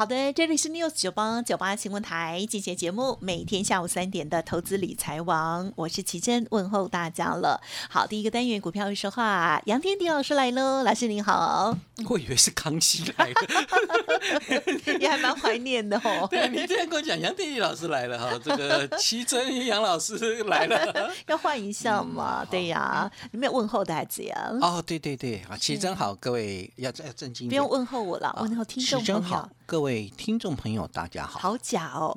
好的，这里是 News 九八九八新闻台，进行节目，每天下午三点的投资理财王，我是奇珍，问候大家了。好，第一个单元股票会说话，杨天迪老师来喽，老师您好。我以为是康熙来了，也还蛮怀念的哦。对你这样跟我讲，杨天迪老师来了哈，这个奇珍杨老师来了，要换一下嘛？对呀，你没有问候大家。哦，对对对，啊，奇珍好，各位要要正经，不用问候我了，问候听众朋友。各位听众朋友，大家好。好假哦！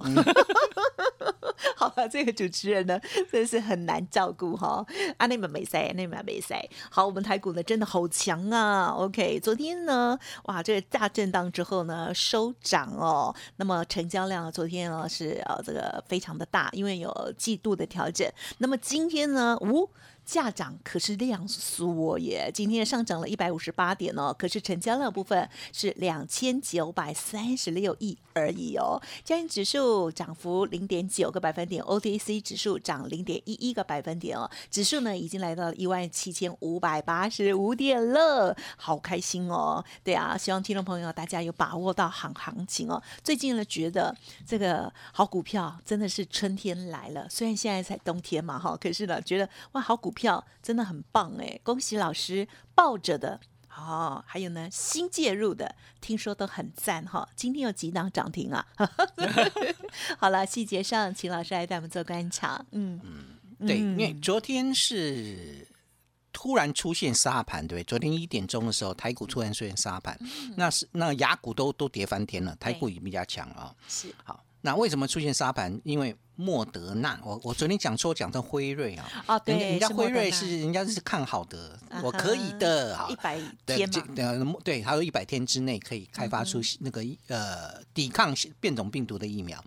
好吧，这个主持人呢，真是很难照顾哈。啊，那们没塞，那们没塞。好，我们台股呢，真的好强啊。OK，昨天呢，哇，这个大震荡之后呢，收涨哦。那么成交量昨天呢是呃这个非常的大，因为有季度的调整。那么今天呢，呜。价涨可是量缩耶，今天上涨了一百五十八点哦，可是成交量部分是两千九百三十六亿而已哦。加权指数涨幅零点九个百分点，OTC 指数涨零点一一个百分点哦，指数呢已经来到了一万七千五百八十五点了，好开心哦。对啊，希望听众朋友大家有把握到行行情哦。最近呢觉得这个好股票真的是春天来了，虽然现在才冬天嘛哈，可是呢觉得哇好股。票真的很棒哎！恭喜老师抱着的哦，还有呢新介入的，听说都很赞哈。今天有几档涨停啊？好了，细节上请老师来带我们做观察。嗯嗯，对，因为昨天是突然出现沙盘，对不对？昨天一点钟的时候，台股突然出现沙盘，那是那雅股都都跌翻天了，台股也比较强啊。是好，那为什么出现沙盘？因为莫德纳，我我昨天讲错，讲成辉瑞啊。哦，对，人家辉瑞是人家是看好的，我可以的。一百天嘛，对，还有一百天之内可以开发出那个呃抵抗变种病毒的疫苗。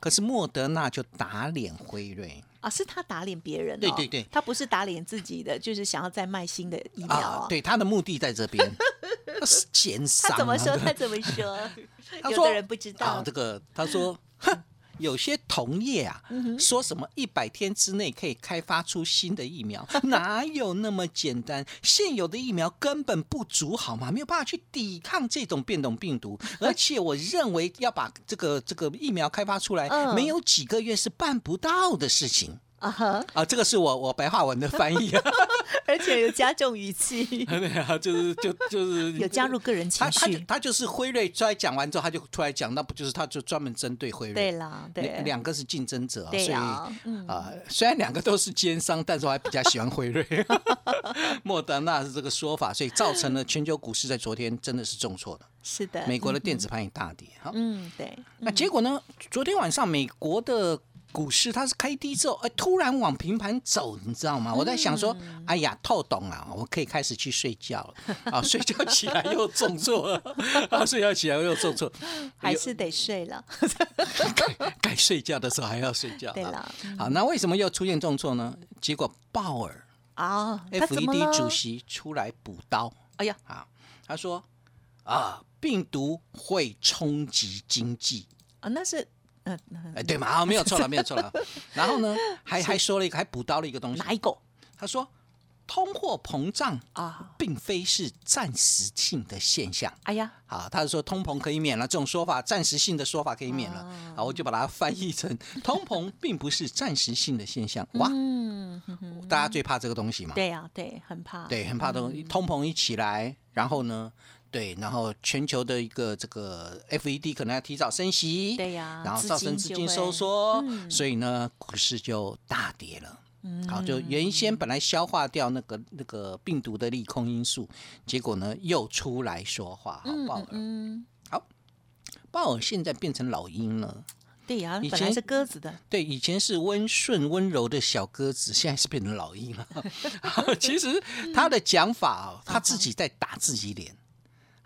可是莫德纳就打脸辉瑞啊，是他打脸别人，对对对，他不是打脸自己的，就是想要再卖新的疫苗。对，他的目的在这边，是奸商。他怎么说？他怎么 说？有的人不知道这个，他说，哼。有些同业啊，说什么一百天之内可以开发出新的疫苗，哪有那么简单？现有的疫苗根本不足，好吗？没有办法去抵抗这种变种病毒。而且我认为要把这个这个疫苗开发出来，没有几个月是办不到的事情。啊哈！啊，这个是我我白话文的翻译，而且有加重语气。对啊，就是就就是 有加入个人情绪。他就是辉瑞出来讲完之后，他就出来讲，那不就是他就专门针对辉瑞？对啦，对，两个是竞争者，所以啊，虽然两个都是奸商，但是我还比较喜欢辉瑞。莫德纳是这个说法，所以造成了全球股市在昨天真的是重挫的。是的，美国的电子盘也大跌。哈，嗯，对。那结果呢？昨天晚上美国的。股市它是开低之后，哎，突然往平盘走，你知道吗？我在想说，哎呀，透懂了，我可以开始去睡觉了。啊，睡觉起来又重挫，啊，睡觉起来又重挫，还是得睡了。该睡觉的时候还要睡觉。对了，好，那为什么又出现重挫呢？结果鲍尔啊，FED 主席出来补刀。哎呀，啊，他说啊，病毒会冲击经济啊，那是。嗯，哎，对嘛，没有错了，没有错了。然后呢，还还说了一个，还补刀了一个东西。哪一个？他说，通货膨胀啊，并非是暂时性的现象。哎呀，好，他是说通膨可以免了，这种说法，暂时性的说法可以免了。好，我就把它翻译成，通膨并不是暂时性的现象。哇，嗯大家最怕这个东西嘛？对呀，对，很怕，对，很怕东西。通膨一起来，然后呢？对，然后全球的一个这个 FED 可能要提早升息，对呀，然后造成资金收缩，所以呢，股市就大跌了。好，就原先本来消化掉那个那个病毒的利空因素，结果呢又出来说话，好，鲍尔，好，鲍尔现在变成老鹰了。对呀、以前是鸽子的，对，以前是温顺温柔的小鸽子，现在是变成老鹰了。其实他的讲法哦，他自己在打自己脸。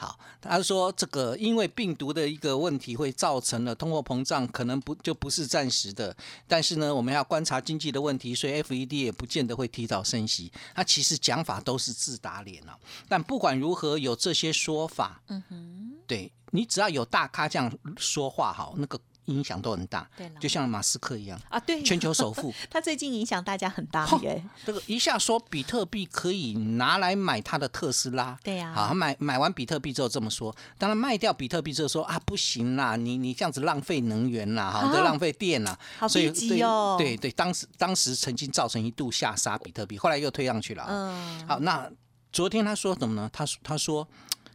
好，他说这个因为病毒的一个问题，会造成了通货膨胀，可能不就不是暂时的。但是呢，我们要观察经济的问题，所以 FED 也不见得会提早升息。他其实讲法都是自打脸啊。但不管如何，有这些说法，嗯哼，对你只要有大咖这样说话，好，那个影响都很大。对就像马斯克一样，啊，对，全球首富。他最近影响大家很大吼耶，这个一下说比特币可以拿来买他的特斯拉，对呀好，买买完比特币之后这么说，当然卖掉比特币之后说啊不行啦，你你这样子浪费能源啦，哈，啊这浪费电啦，好所以对对对，当时当时曾经造成一度下杀比特币，后来又推上去了。嗯，好，那昨天他说什么呢？他说他说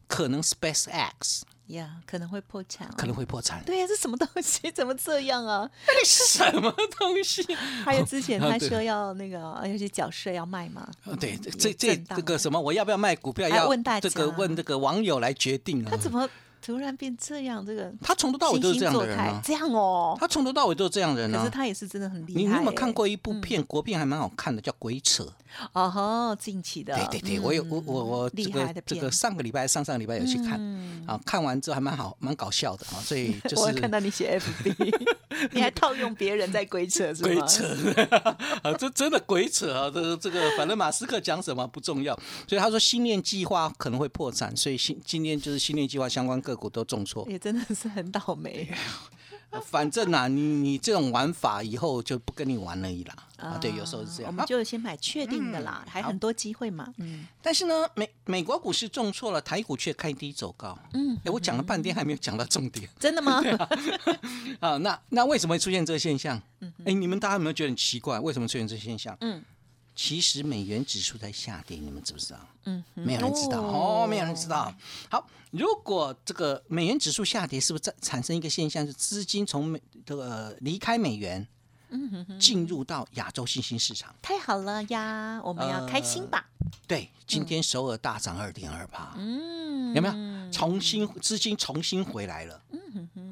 可能 SpaceX 呀，可能会破产、哦，可能会破产，对呀、这什么东西？怎么这样啊？什么东西？还有之前他说要那个要去缴税要卖嘛，呃对，这嗯这这个什么，我要不要卖股票？要问大家这个问这个网友来决定啊。他怎么突然变这样？这个他从头到尾都是这样的人这样哦。他从头到尾都是这样的人可是啊。他也是真的很厉害耶。你你有没有看过一部片？国片还蛮好看的，叫《鬼扯》。哦吼，近期的，对对对，我有我我我这厉害个的这个上个礼拜上上个礼拜有去看啊，看完之后还蛮好，蛮搞笑的啊，所以 就我是看到你写 FB，你还套用别人在鬼扯是吗？鬼扯 啊，这真的鬼扯啊！这个这个，反正马斯克讲什么不重要，所以他说新链计划可能会破产，所以新今天就是新链计划相关个股都重挫。也真的是很倒霉 反正啊，你你这种玩法以后就不跟你玩而已啦。啊，对，有时候是这样。我们就先买确定的啦，还很多机会嘛。嗯，但是呢，美美国股市重挫了，台股却开低走高。嗯，哎，我讲了半天还没有讲到重点真的吗？啊。那那为什么会出现这个现象？哎，你们大家有没有觉得很奇怪？为什么出现这个现象？嗯，其实美元指数在下跌，你们知不知道？嗯，没有人知道哦，没有人知道。好，如果这个美元指数下跌，是不是在产生一个现象，是资金从美这个离开美元，进入到亚洲新兴市场？太好了呀，我们要开心吧。对，今天首尔大涨二点二八，嗯，有没有？重新资金重新回来了。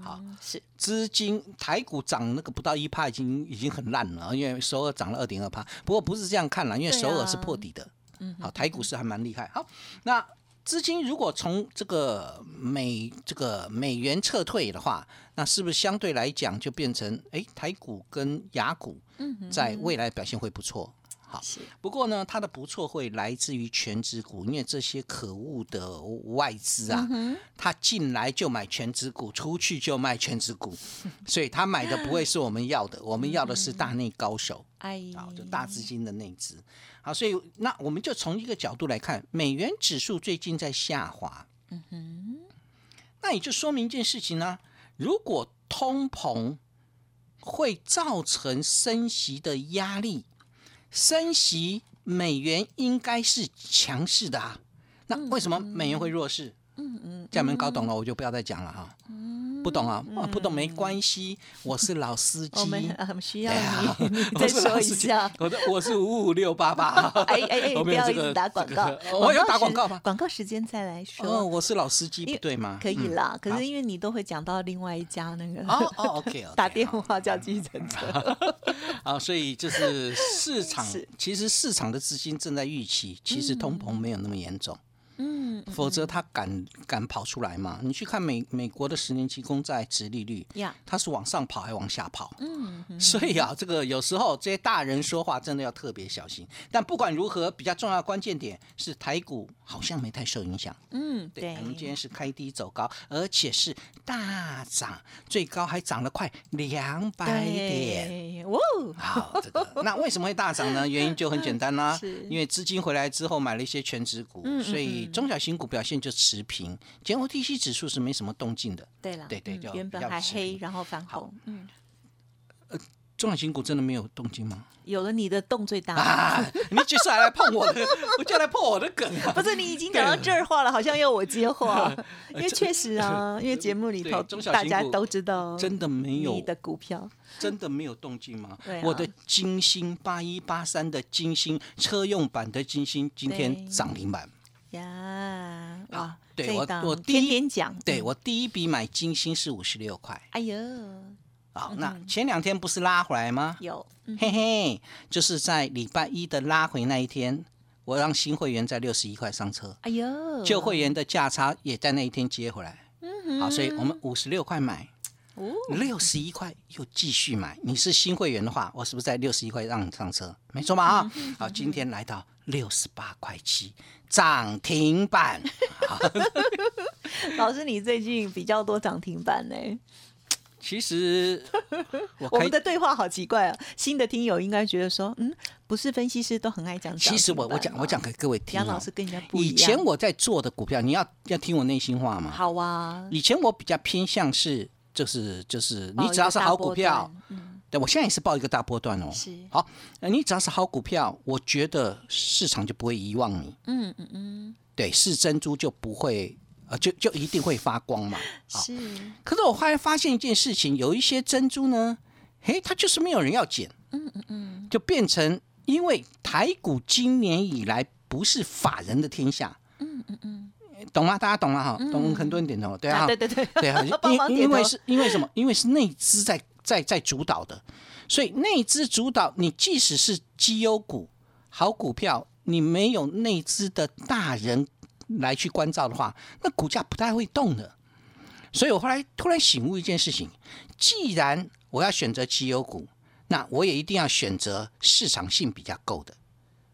好，是资金台股涨那个不到一趴，已经已经很烂了，因为首尔涨了二点二趴。不过不是这样看了，因为首尔是破底的。嗯好，台股是还蛮厉害。好，那资金如果从这个美这个美元撤退的话，那是不是相对来讲就变成哎台股跟雅股在未来表现会不错？不过呢，它的不错会来自于全指股，因为这些可恶的外资啊，他进来就买全指股，出去就卖全指股，所以他买的不会是我们要的，我们要的是大内高手。哎，好，就大资金的内资。好，所以那我们就从一个角度来看，美元指数最近在下滑，嗯哼那也就说明一件事情呢、如果通膨会造成升息的压力，升息美元应该是强势的啊。那为什么美元会弱势？嗯嗯，这样你们搞懂了，我就不要再讲了哈。不懂啊，啊不懂没关系，我是老司机。我们呃很需要你，你 再说一下。我的我是五五六八八。哎 哎哎，不要一直打广告这个，我要打广告吗？广告时间再来说哦，说，我是老司机，不对吗？可以嗯啦。可是因为你都会讲到另外一家那个哦哦，OK，打电话叫计程车，啊，所以就是市场，其实市场的资金正在预期，其实通膨没有那么严重，嗯否则他敢敢跑出来嘛？你去看美美国的十年期公债殖利率，呀，它是往上跑还往下跑，嗯嗯所以啊，这个有时候这些大人说话真的要特别小心。但不管如何，比较重要的关键点是台股好像没太受影响。嗯，对，我，们今天是开低走高，而且是大涨，最高还涨了快两百点。哇。哦，好，这个 那为什么会大涨呢？原因就很简单啦、是。因为资金回来之后买了一些全值股，嗯嗯所以中小型股表现就持平，前 OTC 指数是没什么动静的。对了，对对就嗯原本还黑，然后反好。红，嗯，中小型股真的没有动静吗？有了你的洞最大。啊，你就是来碰我的，我就来碰我的梗啊！不是你已经讲到这儿话了，好像要我接话，因为确实啊，因为节目里头大家都知道，真的没有你的股票，真的没有动静吗？对啊我的金星八一八三的金星车用版的金星今天涨停板，呀，哇，对我我第一天天讲，嗯，对我第一笔买金星是五十六块。哎呦，好，那前两天不是拉回来吗？有，嗯嘿嘿，就是在礼拜一的拉回那一天，我让新会员在六十一块上车，哎呦，旧会员的价差也在那一天接回来。好，所以我们五十六块买，哦，六十一块又继续买。你是新会员的话，我是不是在六十一块让你上车？没错吧？啊，好，今天来到六十八块七，涨停板。老师，你最近比较多涨停板呢。其实 我们的对话好奇怪啊！新的听友应该觉得说，嗯，不是分析师都很爱讲。其实我我讲我讲给各位听、哦杨老师，跟人家不一样。以前我在做的股票，你要要听我内心话嘛。好啊，以前我比较偏向是，就是就是你只要是好股票对我现在也是报一个大波段哦。是好，呃你只要是好股票，我觉得市场就不会遗忘你。嗯嗯嗯，对，是珍珠就不会，呃，就就一定会发光嘛。好，是，可是我后来发现一件事情，有一些珍珠呢，嘿，它就是没有人要捡，嗯嗯嗯，就变成因为台股今年以来不是法人的天下，嗯嗯嗯，懂吗？大家懂吗？哈，懂，很多人点头，对啊，啊，对对对，对啊，因因为是因为什么？因为是内资在在在主导的，所以内资主导，你即使是绩优股、好股票，你没有内资的大人来去关照的话，那股价不太会动的。所以我后来突然醒悟一件事情：既然我要选择绩优股，那我也一定要选择市场性比较够的。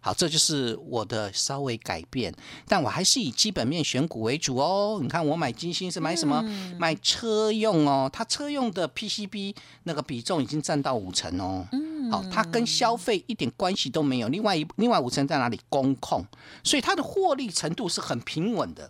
好，这就是我的稍微改变，但我还是以基本面选股为主哦。你看我买金星是买什么？买车用哦，它车用的 PCB 那个比重已经占到五成哦。嗯好，它跟消费一点关系都没有。另外一另外五成在哪里？工控，所以它的获利程度是很平稳的。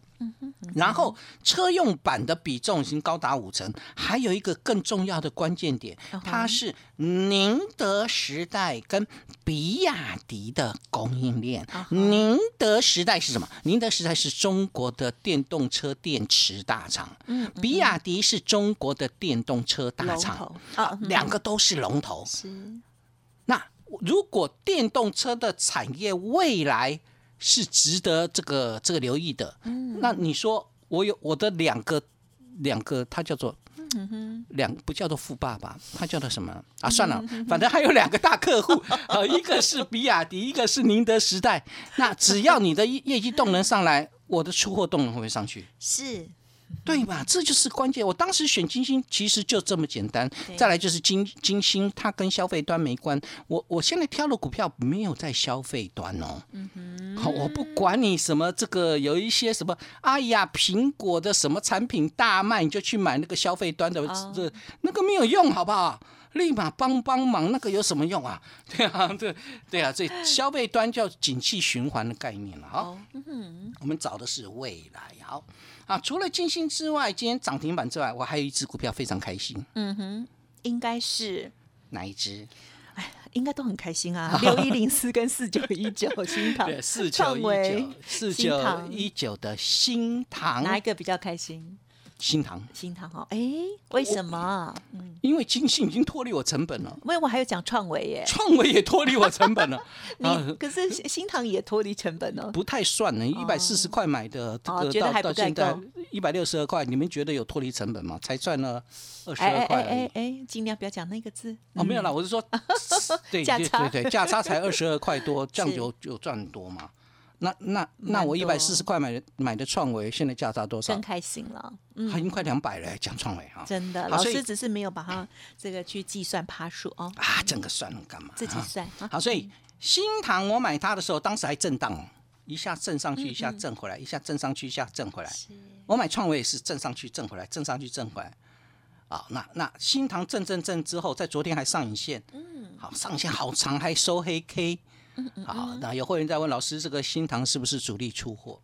然后车用版的比重已经高达五成，还有一个更重要的关键点，它是宁德时代跟比亚迪的供应链。宁德时代是什么？宁德时代是中国的电动车电池大厂，比亚迪是中国的电动车大龙厂两个都是龙头。是，那如果电动车的产业未来是值得这个这个留意的，那你说我有我的两个两个，它叫做。两不叫做富爸爸，他叫做什么啊？算了，反正还有两个大客户，呃，一个是比亚迪，一个是宁德时代。那只要你的业业绩动能上来，我的出货动能会不会上去？是，对吧，这就是关键。我当时选金星，其实就这么简单。再来就是金金星，它跟消费端没关。我我现在挑的股票没有在消费端哦。好，我不管你什么这个有一些什么，哎呀，苹果的什么产品大卖，你就去买那个消费端的，哦这那个没有用，好不好？立马帮帮忙，那个有什么用啊？对啊，对对啊，所以消费端叫景气循环的概念了哈。哦，嗯，我们找的是未来。好啊，除了金星之外，今天涨停板之外，我还有一只股票非常开心，嗯哼，应该是。哪一只？应该都很开心啊，六一零四跟四九一九 新塘，对，四九一九，四九一九的新塘，哪一个比较开心？新塘，新塘哦，哎，为什么？嗯，因为金信已经脱离我成本了。因为我还有讲创维耶，创维也脱离我成本了，啊你可是新塘也脱离成本了。不太算呢，一百四十块买的，这个到哦觉得还不到现在一百六十二块，你们觉得有脱离成本吗？才赚了二十哎哎哎二块哎。哎，尽量不要讲那个字。哦，没有啦，我是说，对对价差对对，价差才二十二块多，这样是就就赚很多嘛。那那那我一百四十块买的买的创维，现在价差多少真？开心了，嗯，还已经快两百了，讲创维哈。真的，老师只是没有把它 这个去计算趴数哦，啊，整个算了干嘛？自己啊算啊。好，所以新塘我买它的时候，当时还震荡哦，一下震上去，一嗯下震回来，一下震上去，一下震回来。我买创维也是震上去，震回来，震上去，震回来。啊，那那新塘震震震之后，在昨天还上影线，嗯，好，上影线好长，还收黑 K，好，那有会员在问老师，这个新塘是不是主力出货？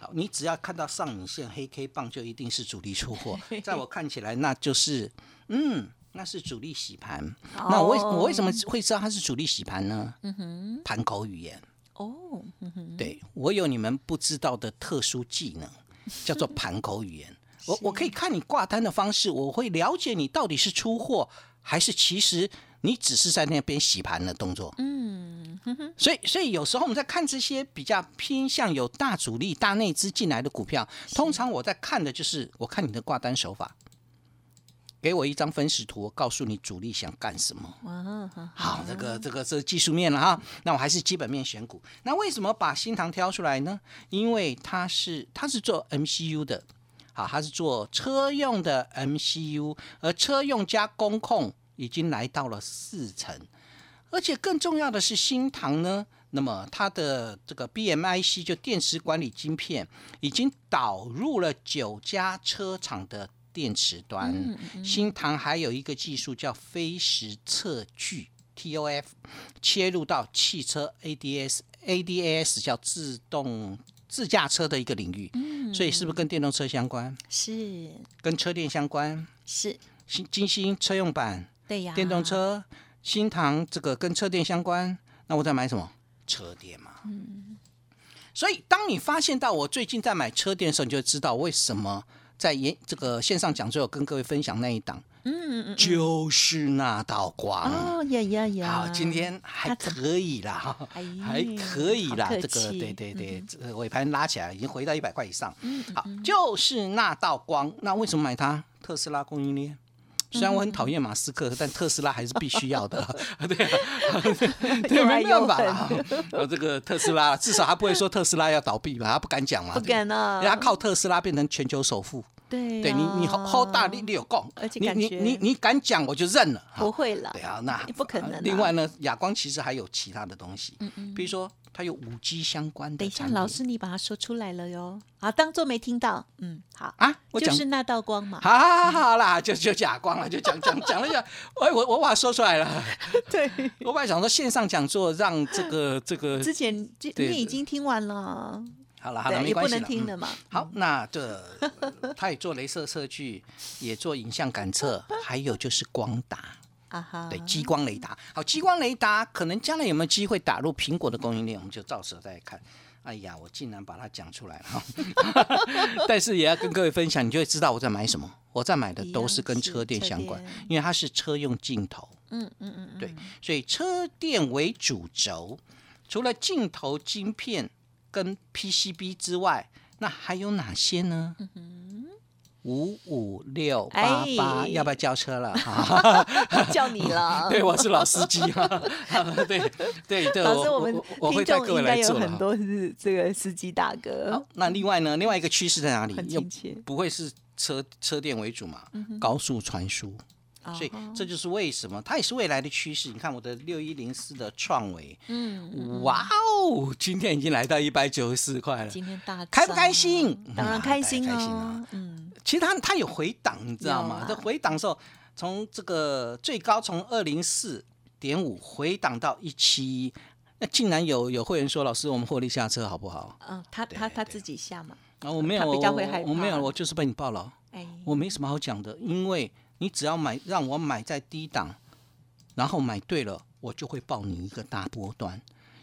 好，你只要看到上影线黑 K 棒，就一定是主力出货。在我看起来，那就是，嗯，那是主力洗盘。那我为我为什么会知道它是主力洗盘呢？嗯哼，盘口语言。哦，嗯，对我有你们不知道的特殊技能，叫做盘口语言。我我可以看你挂单的方式，我会了解你到底是出货，还是其实你只是在那边洗盘的动作。嗯，所以，所以有时候我们在看这些比较偏向有大主力、大内资进来的股票，通常我在看的就是我看你的挂单手法，给我一张分时图，我告诉你主力想干什么。哇，好，这个这个这技术面了哈，那我还是基本面选股。那为什么把新塘挑出来呢？因为它是它是做 MCU 的，好，它是做车用的 MCU，而车用加工控已经来到了四成，而且更重要的是新唐呢。那么它的这个 BMIC 就电池管理晶片已经导入了九家车厂的电池端。新唐还有一个技术叫飞时测距 TOF，切入到汽车 ADS ADAS 叫自动自驾车的一个领域。所以是不是跟电动车相关？是跟车电相关？是，新金星车用版对呀，电动车，新塘这个跟车电相关，那我在买什么？车电嘛。所以当你发现到我最近在买车电的时候，你就知道为什么在演这个线上讲座有跟各位分享那一档，嗯嗯嗯，就是那道光。哦呀呀呀，好，今天还可以啦，还可以啦这个对对对，这个尾盘拉起来已经回到一百块以上。嗯好，就是那道光。那为什么买它？特斯拉供应链。虽然我很讨厌马斯克，但特斯拉还是必须要的。对啊，对，没又办法啦。呃，这个特斯拉至少他不会说特斯拉要倒闭吧？他不敢讲嘛。不敢啊他靠特斯拉变成全球首富。对对你，你啊 hold 大力，你有够。而且，你你你你敢讲，我就认了。不会了对，啊，那不可能啊。另外呢，亚光其实还有其他的东西，嗯嗯。比如说它有五 G 相关的等一下，老师你把它说出来了哟，啊，当做没听到，嗯，好，啊，我就是那道光嘛，好好好好啦，就 就假光了，就讲讲讲了一下，哎，我我把它说出来了。对，我本来想说线上讲座让这个这个之前就你已经听完了，好了好了，对，也不没关系了嗯能听的嘛，好，那这他也做镭射测距，也做影像感测，还有就是光达。啊哈，对，激光雷达。好，激光雷达可能将来有没有机会打入苹果的供应链，我们就到时候再看。哎呀，我竟然把它讲出来了哈！但是也要跟各位分享，你就会知道我在买什么。我在买的都是跟车电相关因为它是车用镜头。嗯嗯嗯嗯，对，所以车电为主轴，除了镜头晶片跟 PCB 之外，那还有哪些呢？五五六八八，哎要不要叫车了？哈 叫你了，对，我是老司机 哈。对对对，老师，我们我会带各位听众应该。有很多是这个司机大哥好，，那另外呢，另外一个趋势在哪里不会是车车电为主嘛？高速传输。所以哦这就是为什么它也是未来的趋势。你看我的六一零四的创维，嗯，哇哦，今天已经来到一百九十四块了。今天大开不开心？当然嗯开心啊，嗯，其实它它有回档，你知道吗？这回档的时候，从这个最高从二零四点五回档到一七一，那竟然有有会员说，老师，我们获利下车好不好？嗯，他他他自己下嘛，啊，我没有，我没有，我就是被你爆了，哎，我没什么好讲的，因为你只要买让我买在低档，然后买对了，我就会报你一个大波段，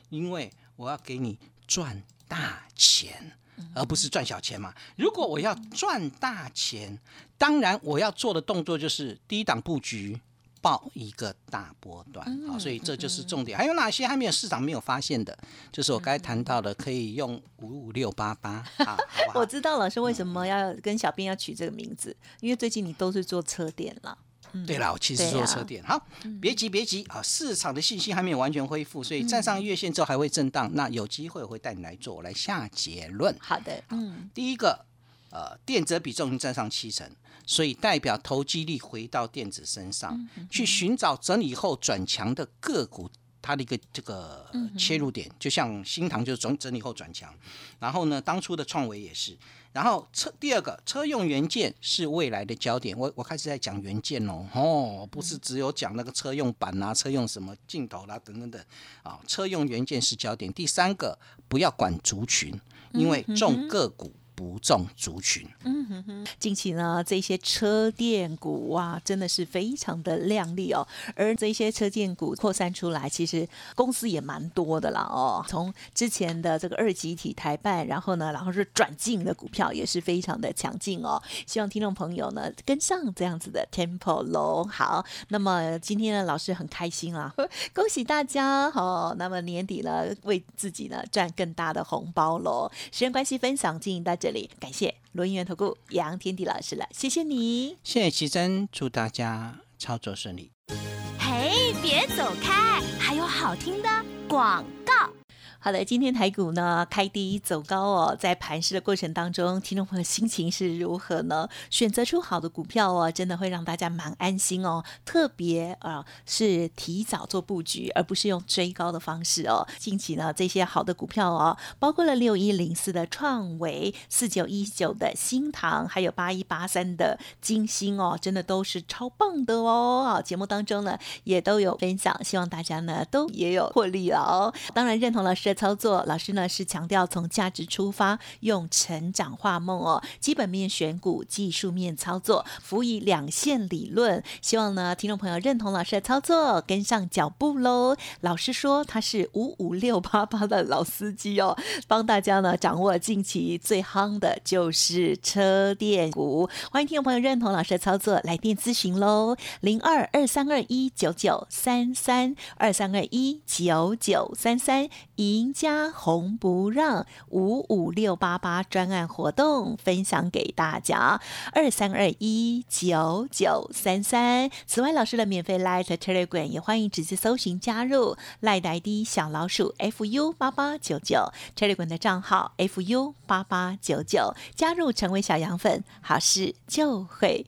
因为我要给你赚大钱。而不是赚小钱嘛？如果我要赚大钱，当然我要做的动作就是低档布局，报一个大波段。好，所以这就是重点。还有哪些还没有市场没有发现的？就是我刚才谈到的，可以用五五六八八 我？知道老师为什么要跟小编要取这个名字，因为最近你都是做车店了，对了，我其实做车店。好，别急别急啊，市场的信心还没有完全恢复，所以站上月线之后还会震荡。那有机会我会带你来做，我来下结论。好的，嗯，第一个，呃，电子比重已经占上七成，所以代表投机力回到电子身上，去寻找整理后转强的个股。它的一个这个切入点，就像新塘就是整整理后转强，然后呢，当初的创维也是，然后车第二个车用元件是未来的焦点，我我开始在讲元件哦，哦，不是只有讲那个车用板啊、车用什么镜头啦、等等等，啊，车用元件是焦点。第三个不要管族群，因为重个股。不重族群。嗯哼哼近期呢，这些车电股哇，真的是非常的亮丽哦。而这些车电股扩散出来，其实公司也蛮多的啦哦。从之前的这个二级体台办，然后呢，然后是转进的股票也是非常的强劲哦。希望听众朋友呢跟上这样子的 tempo 喽。好，那么今天呢，老师很开心啊，恭喜大家哦。那么年底呢，为自己呢赚更大的红包喽。时间关系，分享进行到这里，感谢罗音源投顾杨天地老师了，谢谢你。谢谢奇珍，祝大家操作顺利。嘿，别走开，还有好听的广告。好的，今天台股呢开低走高哦，在盘市的过程当中，听众朋友心情是如何呢？选择出好的股票哦，真的会让大家蛮安心哦。特别啊，是提早做布局，而不是用追高的方式哦。近期呢，这些好的股票哦，包括了六一零四的创维、四九一九的新唐，还有八一八三的金星哦，真的都是超棒的哦。啊，节目当中呢也都有分享，希望大家呢都也有获利哦。当然认同老师。操作老师呢是强调从价值出发，用成长化梦哦，基本面选股，技术面操作，辅以两线理论。希望呢听众朋友认同老师的操作，跟上脚步喽。老师说他是五五六八八的老司机哦，帮大家呢掌握近期最夯的就是车电股。欢迎听众朋友认同老师的操作，来电咨询喽，零二二三二一九九三三二三二一九九三三一。赢家红不让五五六八八专案活动分享给大家，二三二一九九三三。此外，老师的免费 Light Telegram 也欢迎直接搜寻加入。赖呆的小老鼠 fu 八八九九。Telegram 的账号 fu 八八九九，加入成为小羊粉，好事就会